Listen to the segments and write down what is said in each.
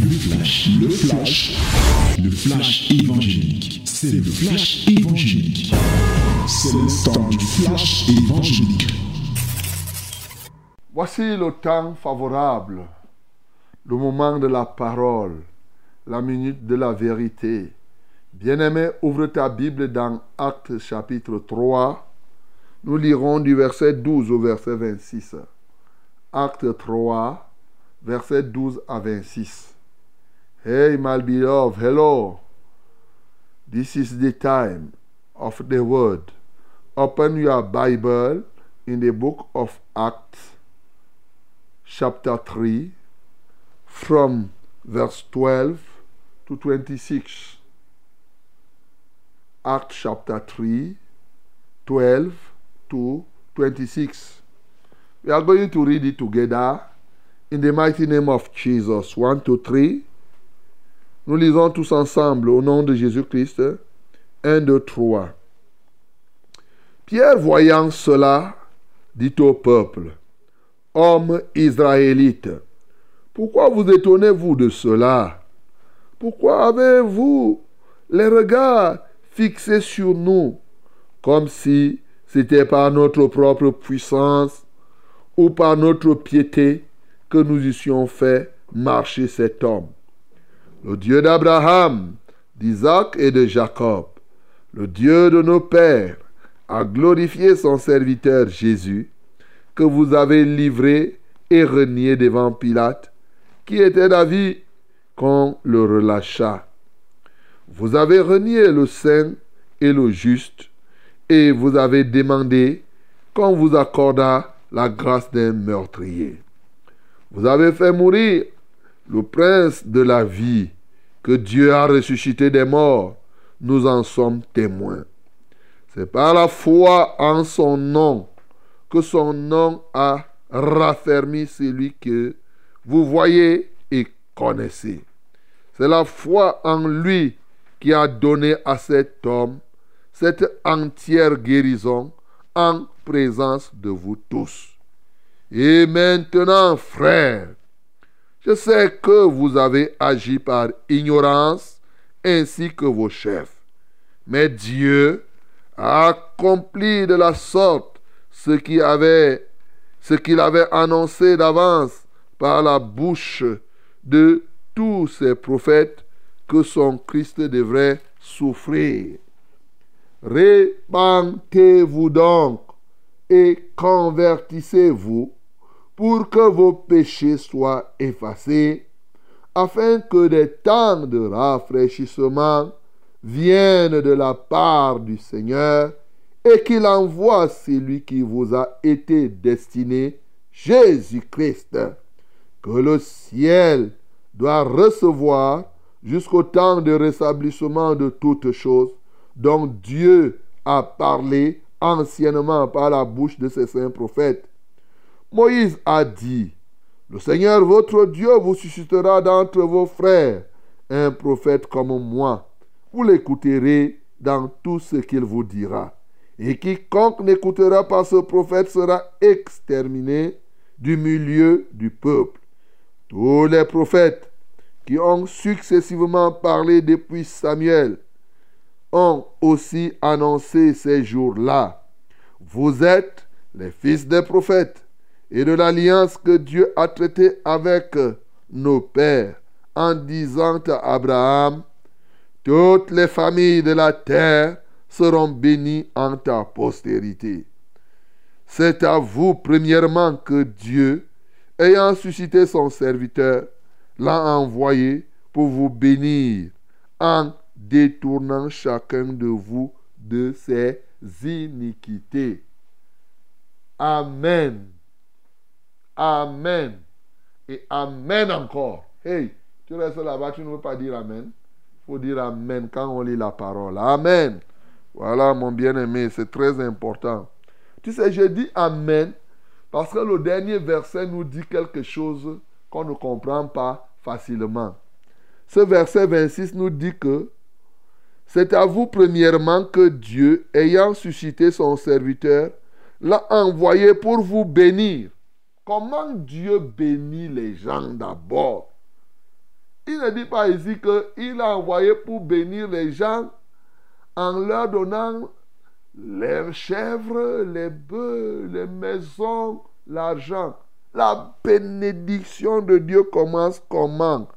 Le flash, le flash, le flash évangélique. C'est le flash évangélique. C'est le temps du flash évangélique. Voici le temps favorable, le moment de la parole, la minute de la vérité. Bien-aimé, ouvre ta Bible dans Actes chapitre 3. Nous lirons du verset 12 au verset 26. Acte 3, verset 12 à 26. Hey, my beloved, hello. This is the time of the word. Open your Bible in the book of Acts, chapter 3, from verse 12 to 26. Acts chapter 3, 12 to 26. We are going to read it together in the mighty name of Jesus. 1, 2, 3. Nous lisons tous ensemble au nom de Jésus-Christ. 1, 2, 3. Pierre, voyant cela, dit au peuple, Hommes israélites, pourquoi vous étonnez-vous de cela? Pourquoi avez-vous les regards fixés sur nous, comme si c'était par notre propre puissance ou par notre piété que nous eussions fait marcher cet homme? Le Dieu d'Abraham, d'Isaac et de Jacob, le Dieu de nos pères, a glorifié son serviteur Jésus, que vous avez livré et renié devant Pilate, qui était d'avis qu'on le relâcha. Vous avez renié le saint et le juste, et vous avez demandé qu'on vous accordât la grâce d'un meurtrier. Vous avez fait mourir le prince de la vie, que Dieu a ressuscité des morts. Nous en sommes témoins. C'est par la foi en son nom que son nom a raffermi celui que vous voyez et connaissez. C'est la foi en lui qui a donné à cet homme cette entière guérison en présence de vous tous. Et maintenant, frères, je sais que vous avez agi par ignorance ainsi que vos chefs. Mais Dieu a accompli de la sorte ce qu'il avait, annoncé d'avance par la bouche de tous ses prophètes que son Christ devrait souffrir. Répentez-vous donc et convertissez-vous pour que vos péchés soient effacés, afin que des temps de rafraîchissement viennent de la part du Seigneur et qu'il envoie celui qui vous a été destiné, Jésus-Christ, que le ciel doit recevoir jusqu'au temps de rétablissement de toutes choses dont Dieu a parlé anciennement par la bouche de ses saints prophètes. Moïse a dit, le Seigneur votre Dieu vous suscitera d'entre vos frères un prophète comme moi. Vous l'écouterez dans tout ce qu'il vous dira. Et quiconque n'écoutera pas ce prophète sera exterminé du milieu du peuple. Tous les prophètes qui ont successivement parlé depuis Samuel ont aussi annoncé ces jours-là. Vous êtes les fils des prophètes et de l'alliance que Dieu a traitée avec nos pères en disant à Abraham, toutes les familles de la terre seront bénies en ta postérité. C'est à vous premièrement que Dieu, ayant suscité son serviteur, l'a envoyé pour vous bénir en détournant chacun de vous de ses iniquités. Amen. Amen. Et Amen encore. Hey, tu restes là-bas, tu ne veux pas dire Amen. Il faut dire Amen quand on lit la parole. Amen. Voilà, mon bien-aimé, c'est très important. Tu sais, je dis Amen parce que le dernier verset nous dit quelque chose qu'on ne comprend pas facilement. Ce verset 26 nous dit que c'est à vous premièrement que Dieu, ayant suscité son serviteur, l'a envoyé pour vous bénir. Comment Dieu bénit les gens d'abord? Il ne dit pas ici qu'il a envoyé pour bénir les gens en leur donnant les chèvres, les bœufs, les maisons, l'argent. La bénédiction de Dieu commence comment?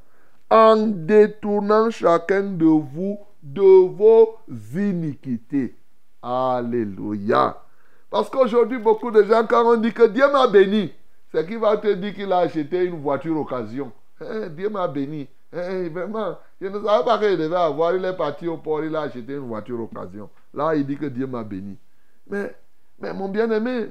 En détournant chacun de vous de vos iniquités. Alléluia. Parce qu'aujourd'hui, beaucoup de gens, quand on dit que Dieu m'a béni, c'est qu'il va te dire qu'il a acheté une voiture occasion? Eh, Dieu m'a béni. Eh, vraiment, je ne savais pas qu'il devait avoir. Il est parti au port, il a acheté une voiture occasion. Là, il dit que Dieu m'a béni. Mais, mais mon bien-aimé,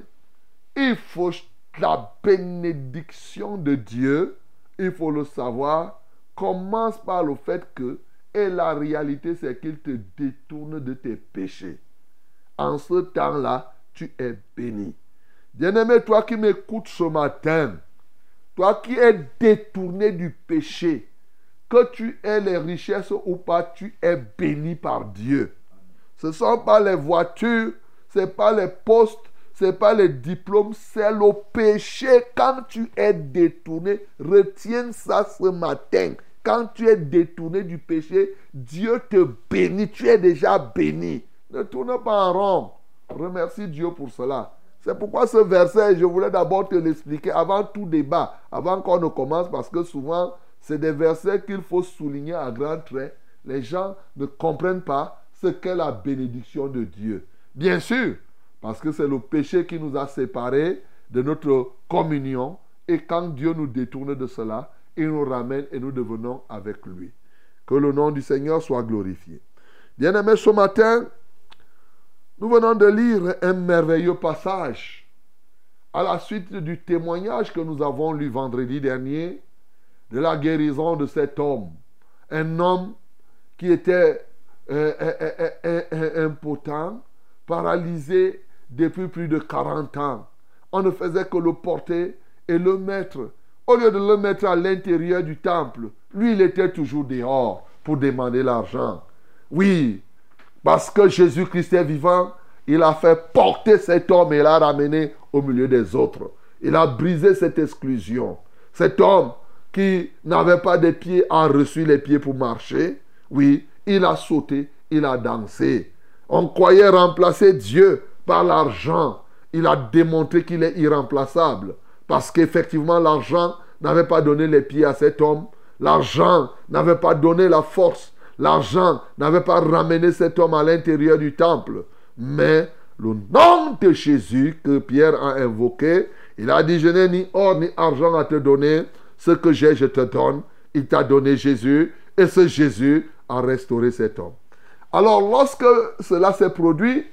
il faut la bénédiction de Dieu, il faut le savoir, commence par le fait que, et la réalité, c'est qu'il te détourne de tes péchés. En ce temps-là, tu es béni. Bien-aimé, toi qui m'écoutes ce matin, toi qui es détourné du péché, que tu aies les richesses ou pas, tu es béni par Dieu. Ce ne sont pas les voitures, ce n'est pas les postes, ce n'est pas les diplômes, c'est le péché. Quand tu es détourné, retiens ça ce matin. Quand tu es détourné du péché, Dieu te bénit. Tu es déjà béni. Ne tourne pas en rond. Remercie Dieu pour cela. C'est pourquoi ce verset, je voulais d'abord te l'expliquer avant tout débat, avant qu'on ne commence, parce que souvent, c'est des versets qu'il faut souligner à grands traits. Les gens ne comprennent pas ce qu'est la bénédiction de Dieu. Bien sûr, parce que c'est le péché qui nous a séparés de notre communion. Et quand Dieu nous détourne de cela, il nous ramène et nous devenons avec lui. Que le nom du Seigneur soit glorifié. Bien-aimés, ce matin, nous venons de lire un merveilleux passage à la suite du témoignage que nous avons lu vendredi dernier de la guérison de cet homme. Un homme qui était euh, euh, euh, impotent, paralysé depuis plus de 40 ans. On ne faisait que le porter et le mettre. Au lieu de le mettre à l'intérieur du temple, lui, il était toujours dehors pour demander l'argent. Oui, parce que Jésus-Christ est vivant, il a fait porter cet homme et l'a ramené au milieu des autres. Il a brisé cette exclusion. Cet homme qui n'avait pas de pieds a reçu les pieds pour marcher. Oui, il a sauté, il a dansé. On croyait remplacer Dieu par l'argent. Il a démontré qu'il est irremplaçable. Parce qu'effectivement, l'argent n'avait pas donné les pieds à cet homme. L'argent n'avait pas donné la force. L'argent n'avait pas ramené cet homme à l'intérieur du temple. Mais le nom de Jésus que Pierre a invoqué, il a dit, je n'ai ni or ni argent à te donner, ce que j'ai, je te donne. Il t'a donné Jésus et ce Jésus a restauré cet homme. Alors lorsque cela s'est produit,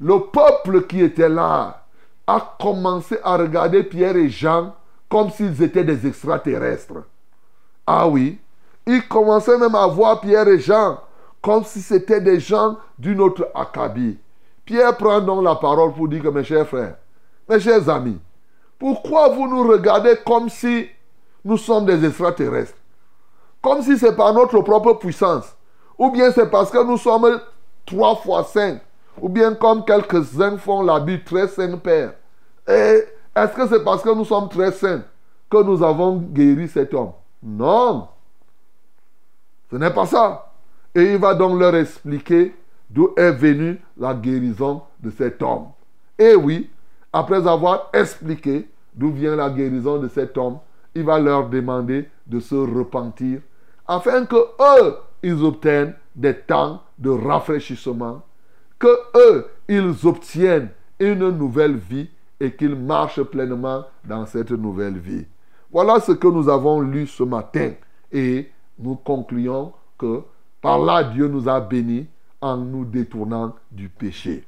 le peuple qui était là a commencé à regarder Pierre et Jean comme s'ils étaient des extraterrestres. Ah oui, ils commençaient même à voir Pierre et Jean comme si c'était des gens d'une autre acabit. Pierre prend donc la parole pour dire que mes chers frères, mes chers amis, pourquoi vous nous regardez comme si nous sommes des extraterrestres? Comme si c'est par notre propre puissance? Ou bien c'est parce que nous sommes trois fois saints. Ou bien comme quelques-uns font l'habit très saint Père? Et est-ce que c'est parce que nous sommes très saints que nous avons guéri cet homme? Non. Ce n'est pas ça. Et il va donc leur expliquer d'où est venue la guérison de cet homme. Et oui, après avoir expliqué d'où vient la guérison de cet homme, il va leur demander de se repentir afin que eux, ils obtiennent des temps de rafraîchissement, que eux, ils obtiennent une nouvelle vie et qu'ils marchent pleinement dans cette nouvelle vie. Voilà ce que nous avons lu ce matin et nous concluons que par là Dieu nous a bénis en nous détournant du péché.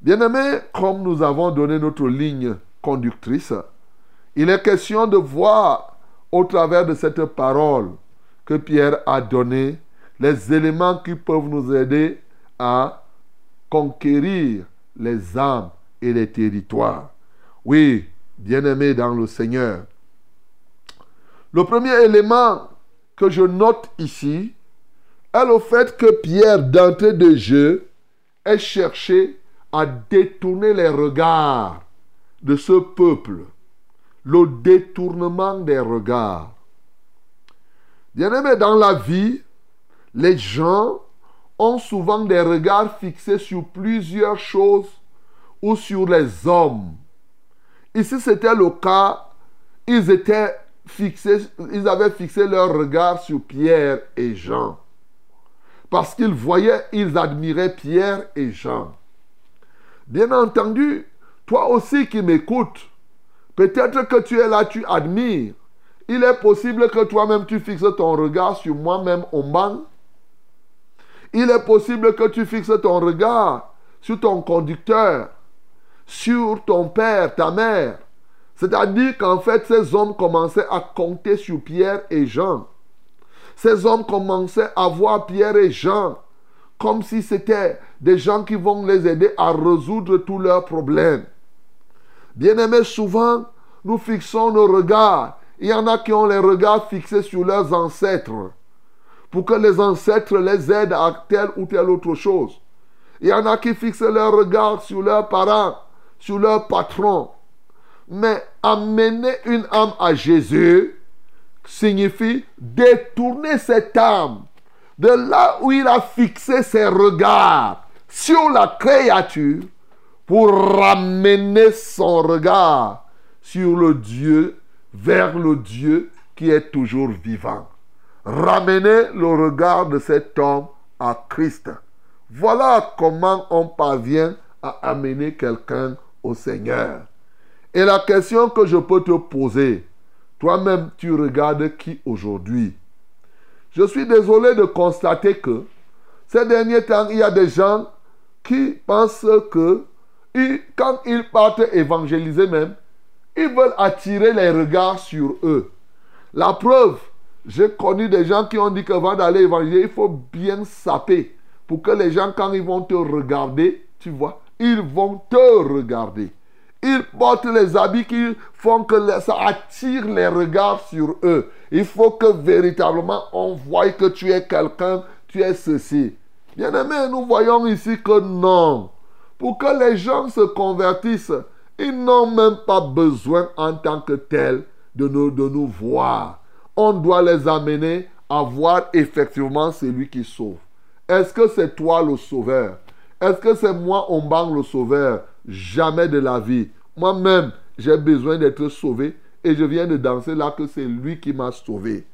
Bien-aimés, comme nous avons donné notre ligne conductrice, il est question de voir au travers de cette parole que Pierre a donné les éléments qui peuvent nous aider à conquérir les âmes et les territoires. Oui, bien-aimés dans le Seigneur. Le premier élément que je note ici est le fait que Pierre, d'entrée de jeu, ait cherché à détourner les regards de ce peuple le détournement des regards. Bien-aimé, dans la vie, les gens ont souvent des regards fixés sur plusieurs choses ou sur les hommes. Ici, c'était le cas. Ils étaient fixés, ils avaient fixé leur regard sur Pierre et Jean. Parce qu'ils voyaient, ils admiraient Pierre et Jean. Bien entendu, toi aussi qui m'écoutes, peut-être que tu es là, tu admires. Il est possible que toi-même tu fixes ton regard sur moi-même au banc. Il est possible que tu fixes ton regard sur ton conducteur, sur ton père, ta mère. C'est-à-dire qu'en fait, ces hommes commençaient à compter sur Pierre et Jean. Ces hommes commençaient à voir Pierre et Jean comme si c'était des gens qui vont les aider à résoudre tous leurs problèmes. Bien aimés, souvent, nous fixons nos regards. Il y en a qui ont les regards fixés sur leurs ancêtres pour que les ancêtres les aident à telle ou telle autre chose. Il y en a qui fixent leur regard sur leurs parents, sur leurs patrons. Mais amener une âme à Jésus signifie détourner cette âme de là où il a fixé ses regards sur la créature pour ramener son regard sur le Dieu, vers le Dieu qui est toujours vivant ramener le regard de cet homme à Christ. Voilà comment on parvient à amener quelqu'un au Seigneur. Et la question que je peux te poser, toi-même, tu regardes qui aujourd'hui? Je suis désolé de constater que ces derniers temps, il y a des gens qui pensent que quand ils partent évangéliser même, ils veulent attirer les regards sur eux. La preuve, j'ai connu des gens qui ont dit qu'avant d'aller évangéliser, il faut bien saper pour que les gens, quand ils vont te regarder, tu vois, ils vont te regarder. Ils portent les habits qui font que ça attire les regards sur eux. Il faut que véritablement on voie que tu es quelqu'un, tu es ceci. Bien aimé, nous voyons ici que non. Pour que les gens se convertissent, ils n'ont même pas besoin en tant que tels de nous, de nous voir on doit les amener à voir effectivement celui qui sauve. Est-ce que c'est toi le sauveur? Est-ce que c'est moi, Omban, le sauveur? Jamais de la vie. Moi-même, j'ai besoin d'être sauvé et je viens de danser là que c'est lui qui m'a sauvé.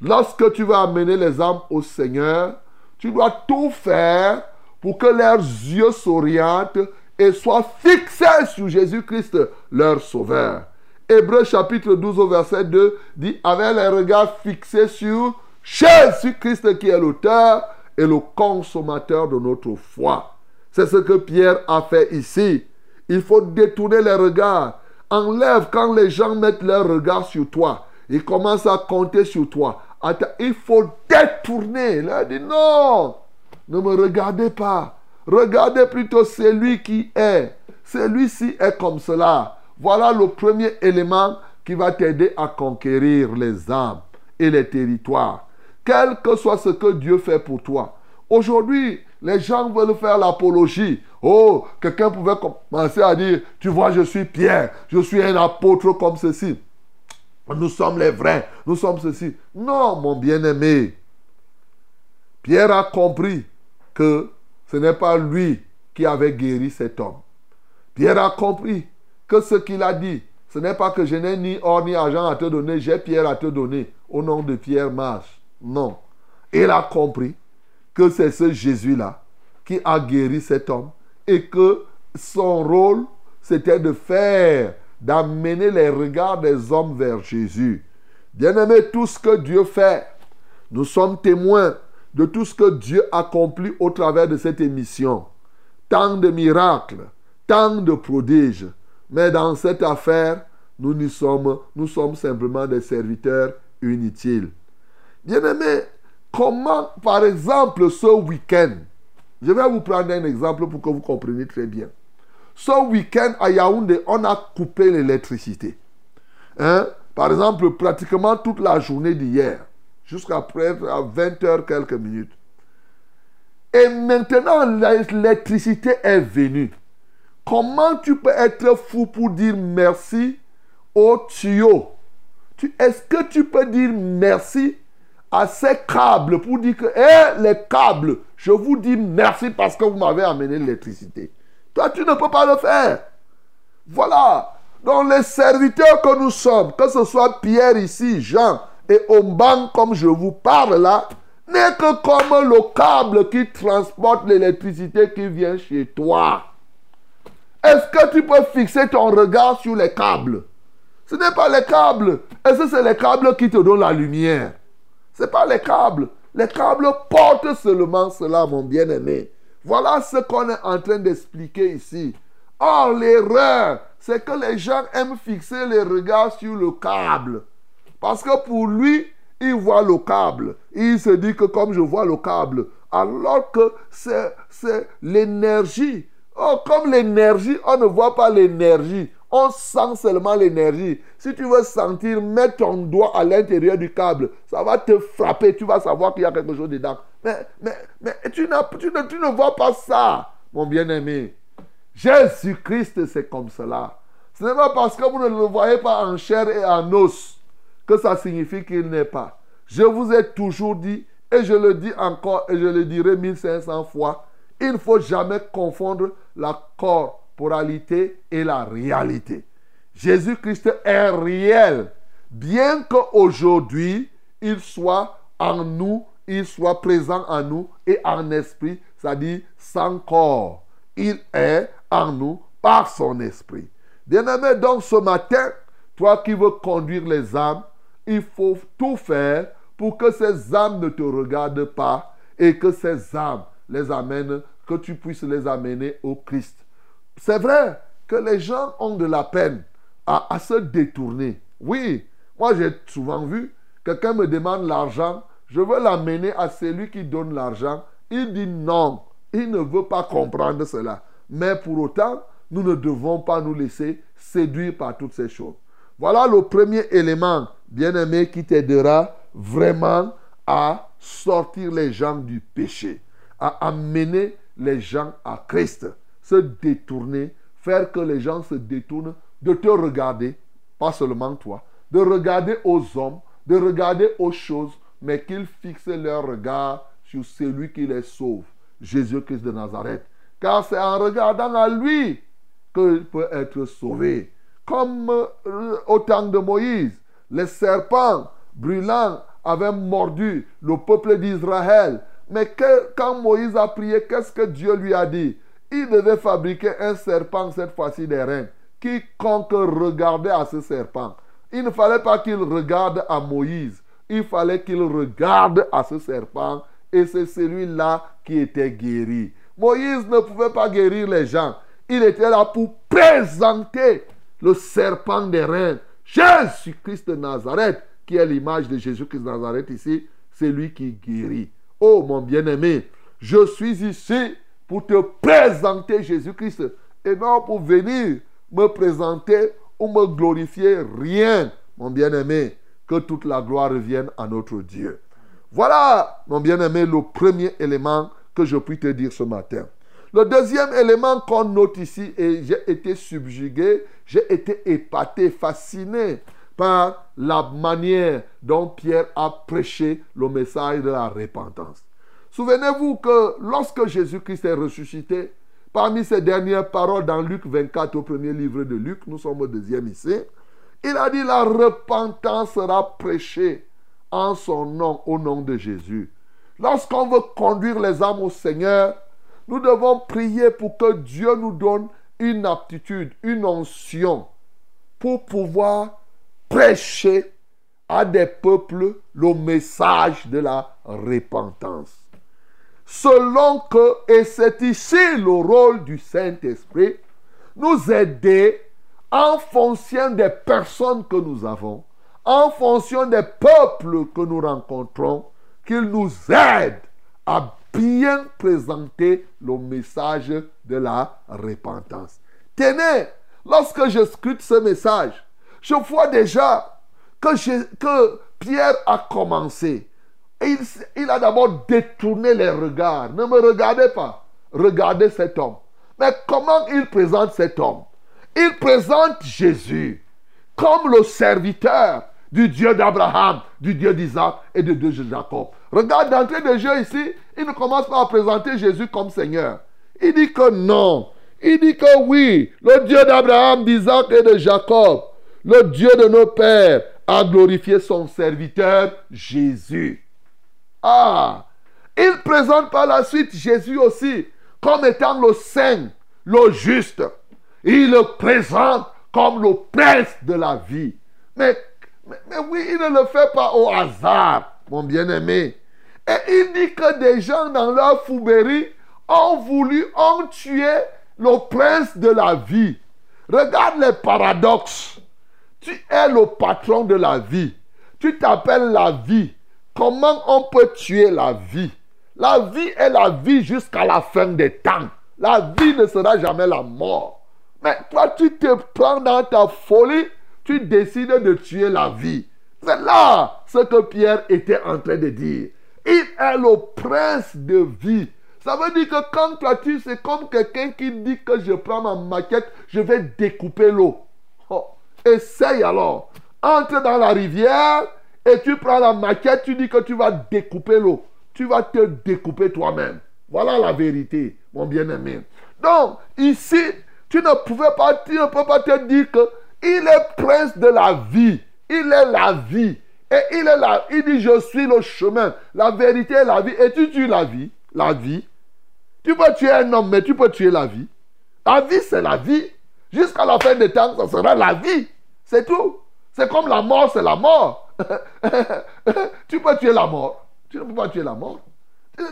Lorsque tu vas amener les âmes au Seigneur, tu dois tout faire pour que leurs yeux s'orientent et soient fixés sur Jésus-Christ, leur sauveur. Hébreu chapitre 12 au verset 2 dit avec les regards fixés sur Jésus-Christ qui est l'auteur et le consommateur de notre foi. C'est ce que Pierre a fait ici. Il faut détourner les regards. Enlève quand les gens mettent leurs regards sur toi. Ils commencent à compter sur toi. Il faut détourner. A dit non, ne me regardez pas. Regardez plutôt celui qui est. Celui-ci est comme cela. Voilà le premier élément qui va t'aider à conquérir les âmes et les territoires. Quel que soit ce que Dieu fait pour toi. Aujourd'hui, les gens veulent faire l'apologie. Oh, quelqu'un pouvait commencer à dire, tu vois, je suis Pierre, je suis un apôtre comme ceci. Nous sommes les vrais, nous sommes ceci. Non, mon bien-aimé. Pierre a compris que ce n'est pas lui qui avait guéri cet homme. Pierre a compris que ce qu'il a dit, ce n'est pas que je n'ai ni or ni argent à te donner, j'ai Pierre à te donner. Au nom de Pierre, marche. Non. Il a compris que c'est ce Jésus-là qui a guéri cet homme et que son rôle, c'était de faire, d'amener les regards des hommes vers Jésus. Bien-aimé, tout ce que Dieu fait, nous sommes témoins de tout ce que Dieu accomplit au travers de cette émission. Tant de miracles, tant de prodiges, mais dans cette affaire, nous, nous, sommes, nous sommes simplement des serviteurs inutiles. Bien-aimés, comment, par exemple, ce week-end, je vais vous prendre un exemple pour que vous compreniez très bien. Ce week-end, à Yaoundé, on a coupé l'électricité. Hein? Par exemple, pratiquement toute la journée d'hier, jusqu'à près à 20h quelques minutes. Et maintenant, l'électricité est venue. Comment tu peux être fou pour dire merci au tuyau? Est-ce que tu peux dire merci à ces câbles pour dire que, hé, les câbles, je vous dis merci parce que vous m'avez amené l'électricité. Toi, tu ne peux pas le faire. Voilà. Donc les serviteurs que nous sommes, que ce soit Pierre ici, Jean et Omban comme je vous parle là, n'est que comme le câble qui transporte l'électricité qui vient chez toi. Est-ce que tu peux fixer ton regard sur les câbles? Ce n'est pas les câbles. Est-ce que c'est les câbles qui te donnent la lumière? Ce n'est pas les câbles. Les câbles portent seulement cela, mon bien-aimé. Voilà ce qu'on est en train d'expliquer ici. Or, l'erreur, c'est que les gens aiment fixer les regards sur le câble. Parce que pour lui, il voit le câble. Il se dit que comme je vois le câble, alors que c'est l'énergie. Oh, comme l'énergie, on ne voit pas l'énergie. On sent seulement l'énergie. Si tu veux sentir, mets ton doigt à l'intérieur du câble. Ça va te frapper. Tu vas savoir qu'il y a quelque chose dedans. Mais, mais, mais tu, tu, ne, tu ne vois pas ça, mon bien-aimé. Jésus-Christ, c'est comme cela. Ce n'est pas parce que vous ne le voyez pas en chair et en os que ça signifie qu'il n'est pas. Je vous ai toujours dit, et je le dis encore, et je le dirai 1500 fois, il ne faut jamais confondre la et la réalité. Jésus-Christ est réel, bien qu'aujourd'hui, il soit en nous, il soit présent en nous et en esprit, c'est-à-dire sans corps. Il est en nous par son esprit. Bien-aimé, donc ce matin, toi qui veux conduire les âmes, il faut tout faire pour que ces âmes ne te regardent pas et que ces âmes les amènent, que tu puisses les amener au Christ. C'est vrai que les gens ont de la peine à, se détourner. Oui, moi j'ai souvent vu, quelqu'un me demande l'argent, je veux l'amener à celui qui donne l'argent. Il dit non, il ne veut pas comprendre cela. Mais pour autant, nous ne devons pas nous laisser séduire par toutes ces choses. Voilà le premier élément, bien-aimé, qui t'aidera vraiment à sortir les gens du péché, à amener les gens à Christ, se détourner, faire que les gens se détournent de te regarder, pas seulement toi, de regarder aux hommes, de regarder aux choses, mais qu'ils fixent leur regard sur celui qui les sauve, Jésus-Christ de Nazareth. Car c'est en regardant à lui qu'il peut être sauvé. Comme euh, au temps de Moïse, les serpents brûlants avaient mordu le peuple d'Israël. Mais quand Moïse a prié, qu'est-ce que Dieu lui a dit? Il devait fabriquer un serpent, cette fois-ci des reins. Quiconque regardait à ce serpent, il ne fallait pas qu'il regarde à Moïse, il fallait qu'il regarde à ce serpent et c'est celui-là qui était guéri. Moïse ne pouvait pas guérir les gens. Il était là pour présenter le serpent des reins. Jésus-Christ de Nazareth, qui est l'image de Jésus-Christ de Nazareth ici, c'est lui qui guérit. Oh mon bien-aimé, je suis ici pour te présenter Jésus-Christ et non pour venir me présenter ou me glorifier rien, mon bien-aimé. Que toute la gloire revienne à notre Dieu. Voilà, mon bien-aimé, le premier élément que je puis te dire ce matin. Le deuxième élément qu'on note ici, et j'ai été subjugué, j'ai été épaté, fasciné par la manière dont Pierre a prêché le message de la repentance. Souvenez-vous que lorsque Jésus-Christ est ressuscité, parmi ses dernières paroles dans Luc 24, au premier livre de Luc, nous sommes au deuxième ici, il a dit la repentance sera prêchée en son nom, au nom de Jésus. Lorsqu'on veut conduire les âmes au Seigneur, nous devons prier pour que Dieu nous donne une aptitude, une onction pour pouvoir prêcher à des peuples le message de la repentance. Selon que, et c'est ici le rôle du Saint-Esprit, nous aider en fonction des personnes que nous avons, en fonction des peuples que nous rencontrons, qu'il nous aide à bien présenter le message de la repentance. Tenez, lorsque je scrute ce message, je vois déjà que, que Pierre a commencé. Il, il a d'abord détourné les regards. Ne me regardez pas. Regardez cet homme. Mais comment il présente cet homme? Il présente Jésus comme le serviteur du Dieu d'Abraham, du Dieu d'Isaac et du Dieu de Jacob. Regarde, d'entrée de jeu ici, il ne commence pas à présenter Jésus comme Seigneur. Il dit que non. Il dit que oui, le Dieu d'Abraham, d'Isaac et de Jacob, le Dieu de nos pères, a glorifié son serviteur Jésus. Ah, il présente par la suite Jésus aussi comme étant le saint, le juste. Il le présente comme le prince de la vie. Mais, oui, il ne le fait pas au hasard, mon bien-aimé. Et il dit que des gens dans leur fouberie ont voulu, ont tué le prince de la vie. Regarde les paradoxes. Tu es le patron de la vie. Tu t'appelles la vie. Comment on peut tuer la vie? La vie est la vie jusqu'à la fin des temps. La vie ne sera jamais la mort. Mais toi, tu te prends dans ta folie, tu décides de tuer la vie. C'est là ce que Pierre était en train de dire. Il est le prince de vie. Ça veut dire que quand toi tu, c'est comme quelqu'un qui dit que je prends ma maquette, je vais découper l'eau. Oh, essaye alors. Entre dans la rivière et tu prends la maquette, tu dis que tu vas découper l'eau. Tu vas te découper toi-même. Voilà la vérité, mon bien-aimé. Donc, ici, tu ne pouvais pas, peux pas te dire que il est prince de la vie. Il est la vie. Et il est là. Il dit, je suis le chemin. La vérité est la vie. Et tu tues la vie. La vie. Tu peux tuer un homme, mais tu peux tuer la vie. La vie, c'est la vie. Jusqu'à la fin des temps, ça sera la vie. C'est tout. C'est comme la mort, c'est la mort. tu peux tuer la mort. Tu ne peux pas tuer la mort.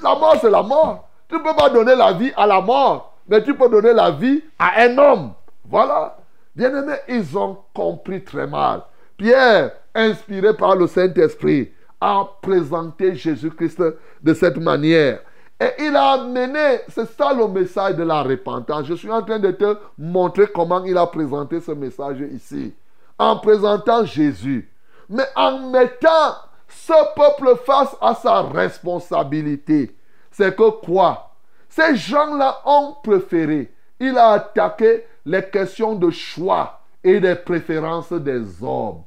La mort, c'est la mort. Tu ne peux pas donner la vie à la mort, mais tu peux donner la vie à un homme. Voilà. Bien aimé, ils ont compris très mal. Pierre, inspiré par le Saint-Esprit, a présenté Jésus-Christ de cette manière. Et il a amené, c'est ça le message de la repentance. Je suis en train de te montrer comment il a présenté ce message ici. En présentant Jésus. Mais en mettant ce peuple face à sa responsabilité. C'est que quoi? Ces gens-là ont préféré. Il a attaqué les questions de choix et des préférences des hommes.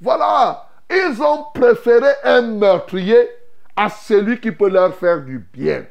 Voilà. Ils ont préféré un meurtrier à celui qui peut leur faire du bien.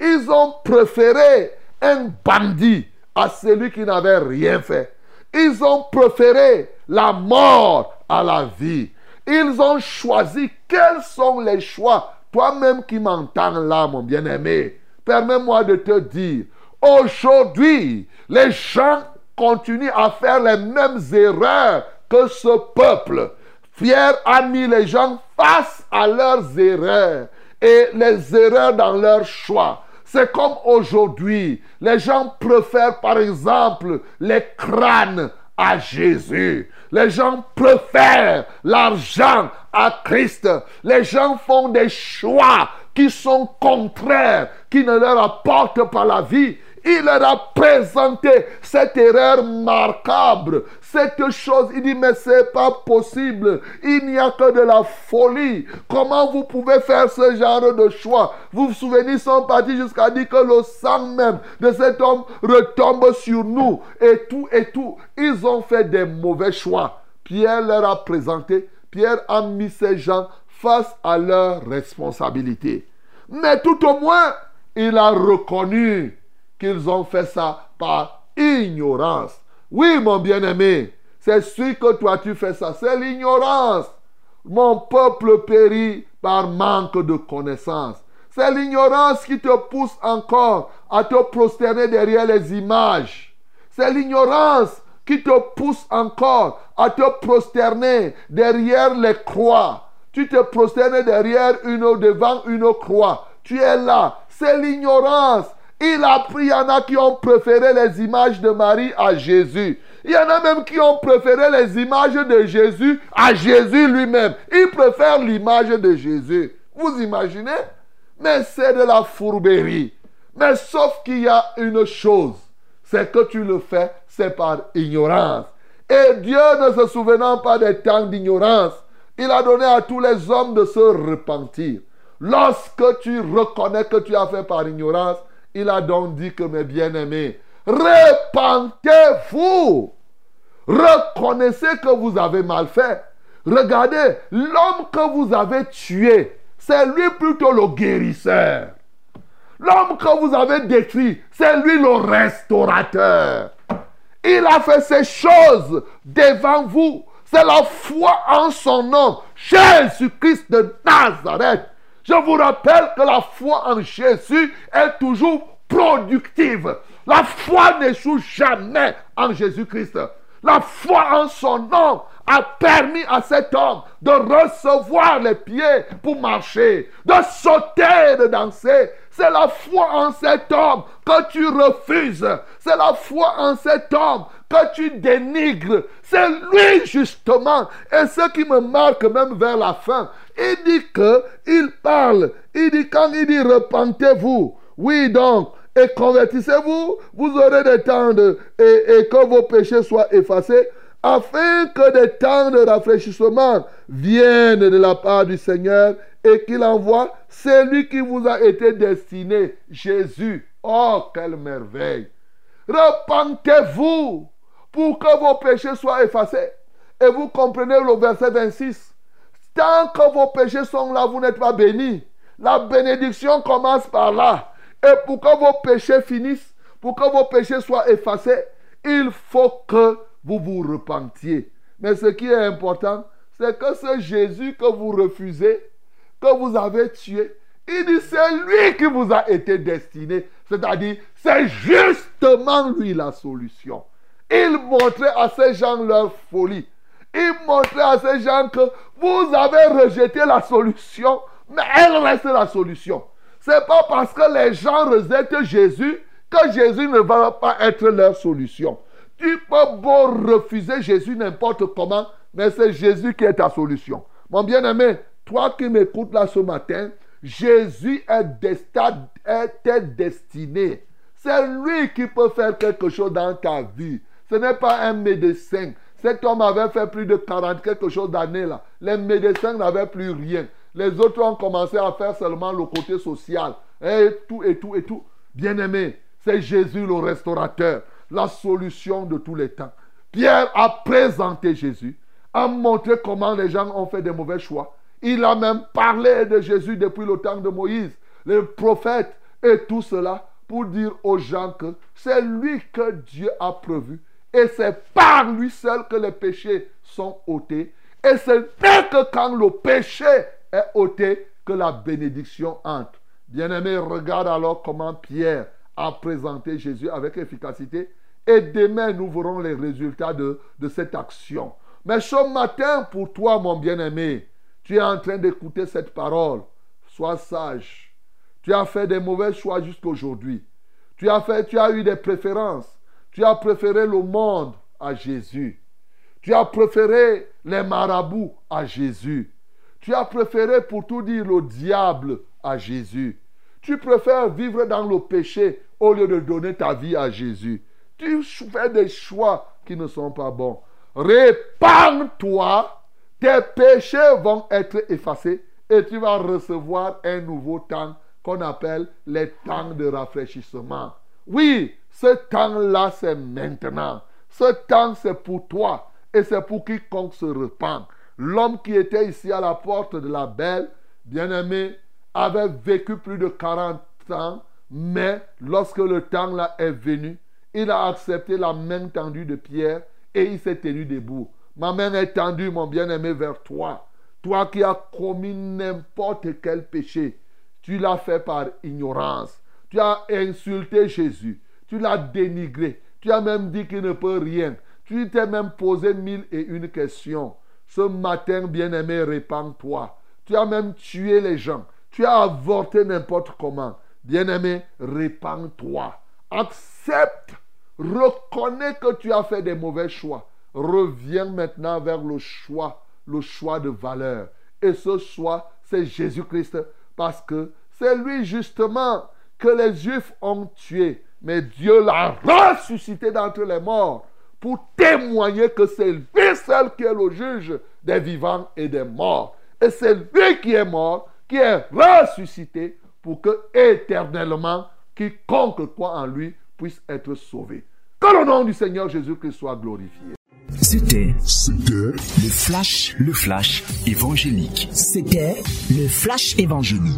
Ils ont préféré un bandit à celui qui n'avait rien fait. Ils ont préféré la mort à la vie. Ils ont choisi quels sont les choix. Toi-même qui m'entends là, mon bien-aimé, permets-moi de te dire, aujourd'hui, les gens continuent à faire les mêmes erreurs que ce peuple. Pierre a mis les gens face à leurs erreurs et les erreurs dans leurs choix. C'est comme aujourd'hui, les gens préfèrent par exemple les crânes à Jésus. Les gens préfèrent l'argent à Christ. Les gens font des choix qui sont contraires, qui ne leur apportent pas la vie. Il leur a présenté cette erreur marquable, cette chose. Il dit, mais c'est pas possible. Il n'y a que de la folie. Comment vous pouvez faire ce genre de choix? Vous vous souvenez, ils sont partis jusqu'à dire que le sang même de cet homme retombe sur nous. Et tout, et tout. Ils ont fait des mauvais choix. Pierre leur a présenté, Pierre a mis ces gens face à leurs responsabilités. Mais tout au moins, il a reconnu qu'ils ont fait ça par ignorance. Oui, mon bien-aimé, c'est sûr que toi tu fais ça, c'est l'ignorance. Mon peuple périt par manque de connaissance. C'est l'ignorance qui te pousse encore à te prosterner derrière les images. C'est l'ignorance qui te pousse encore à te prosterner derrière les croix. Tu te prosternes derrière une devant une croix. Tu es là. C'est l'ignorance. Il a pris, il y en a qui ont préféré les images de Marie à Jésus. Il y en a même qui ont préféré les images de Jésus à Jésus lui-même. Ils préfèrent l'image de Jésus. Vous imaginez? Mais c'est de la fourberie. Mais sauf qu'il y a une chose, c'est que tu le fais, c'est par ignorance. Et Dieu ne se souvenant pas des temps d'ignorance, il a donné à tous les hommes de se repentir. Lorsque tu reconnais que tu as fait par ignorance, il a donc dit que mes bien-aimés, repentez-vous. Reconnaissez que vous avez mal fait. regardez, l'homme que vous avez tué, c'est lui plutôt le guérisseur. L'homme que vous avez détruit, c'est lui le restaurateur. Il a fait ces choses devant vous. C'est la foi en son nom, Jésus-Christ de Nazareth. Je vous rappelle que la foi en Jésus est toujours productive. La foi n'échoue jamais en Jésus-Christ. La foi en son nom a permis à cet homme de recevoir les pieds pour marcher, de sauter, de danser. C'est la foi en cet homme que tu refuses. C'est la foi en cet homme que tu dénigres. C'est lui justement. Et ce qui me marque même vers la fin, il dit que il parle. Il dit quand il dit repentez-vous. Oui donc, et convertissez-vous, vous aurez des temps de, et, et que vos péchés soient effacés afin que des temps de rafraîchissement viennent de la part du Seigneur et qu'il envoie celui qui vous a été destiné, Jésus. Oh, quelle merveille! Repentez-vous pour que vos péchés soient effacés. Et vous comprenez le verset 26. Tant que vos péchés sont là, vous n'êtes pas bénis. La bénédiction commence par là. Et pour que vos péchés finissent, pour que vos péchés soient effacés, il faut que vous vous repentiez. Mais ce qui est important, c'est que ce Jésus que vous refusez, que vous avez tué, il dit c'est lui qui vous a été destiné. C'est-à-dire, c'est justement lui la solution. Il montrait à ces gens leur folie. Il montrait à ces gens que vous avez rejeté la solution, mais elle reste la solution. C'est pas parce que les gens rejettent Jésus que Jésus ne va pas être leur solution. Tu peux refuser Jésus n'importe comment, mais c'est Jésus qui est ta solution. Mon bien-aimé, toi qui m'écoutes là ce matin, Jésus est, destiné. C'est lui qui peut faire quelque chose dans ta vie. Ce n'est pas un médecin. Cet homme avait fait plus de 40 quelque chose d'années là. Les médecins n'avaient plus rien. Les autres ont commencé à faire seulement le côté social. Et tout, et tout, et tout. Bien-aimé, c'est Jésus le restaurateur la solution de tous les temps. Pierre a présenté Jésus, a montré comment les gens ont fait des mauvais choix. Il a même parlé de Jésus depuis le temps de Moïse, les prophètes et tout cela pour dire aux gens que c'est lui que Dieu a prévu et c'est par lui seul que les péchés sont ôtés. Et ce n'est que quand le péché est ôté que la bénédiction entre. Bien-aimé, regarde alors comment Pierre a présenté Jésus avec efficacité et demain, nous verrons les résultats de, cette action. Mais ce matin, pour toi, mon bien-aimé, tu es en train d'écouter cette parole. Sois sage. Tu as fait des mauvais choix jusqu'aujourd'hui. Tu tu as eu des préférences. Tu as préféré le monde à Jésus. Tu as préféré les marabouts à Jésus. Tu as préféré, pour tout dire, le diable à Jésus. Tu préfères vivre dans le péché au lieu de donner ta vie à Jésus tu fais des choix qui ne sont pas bons. Répands-toi, tes péchés vont être effacés et tu vas recevoir un nouveau temps qu'on appelle les temps de rafraîchissement. Oui, ce temps-là, c'est maintenant. Ce temps, c'est pour toi et c'est pour quiconque se repent. L'homme qui était ici à la porte de la belle, bien-aimé, avait vécu plus de 40 ans, mais lorsque le temps là est venu, il a accepté la main tendue de Pierre et il s'est tenu debout. Ma main est tendue, mon bien-aimé, vers toi. Toi qui as commis n'importe quel péché, tu l'as fait par ignorance. Tu as insulté Jésus. Tu l'as dénigré. Tu as même dit qu'il ne peut rien. Tu t'es même posé mille et une questions. Ce matin, bien-aimé, répands-toi. Tu as même tué les gens. Tu as avorté n'importe comment. Bien-aimé, répands-toi. Accepte, reconnais que tu as fait des mauvais choix. Reviens maintenant vers le choix, le choix de valeur. Et ce choix, c'est Jésus-Christ. Parce que c'est lui justement que les Juifs ont tué. Mais Dieu l'a ressuscité d'entre les morts pour témoigner que c'est lui seul qui est le juge des vivants et des morts. Et c'est lui qui est mort, qui est ressuscité pour que éternellement quiconque croit en lui puisse être sauvé. Que le nom du Seigneur Jésus-Christ soit glorifié. C'était le flash, le flash évangélique. C'était le flash évangélique.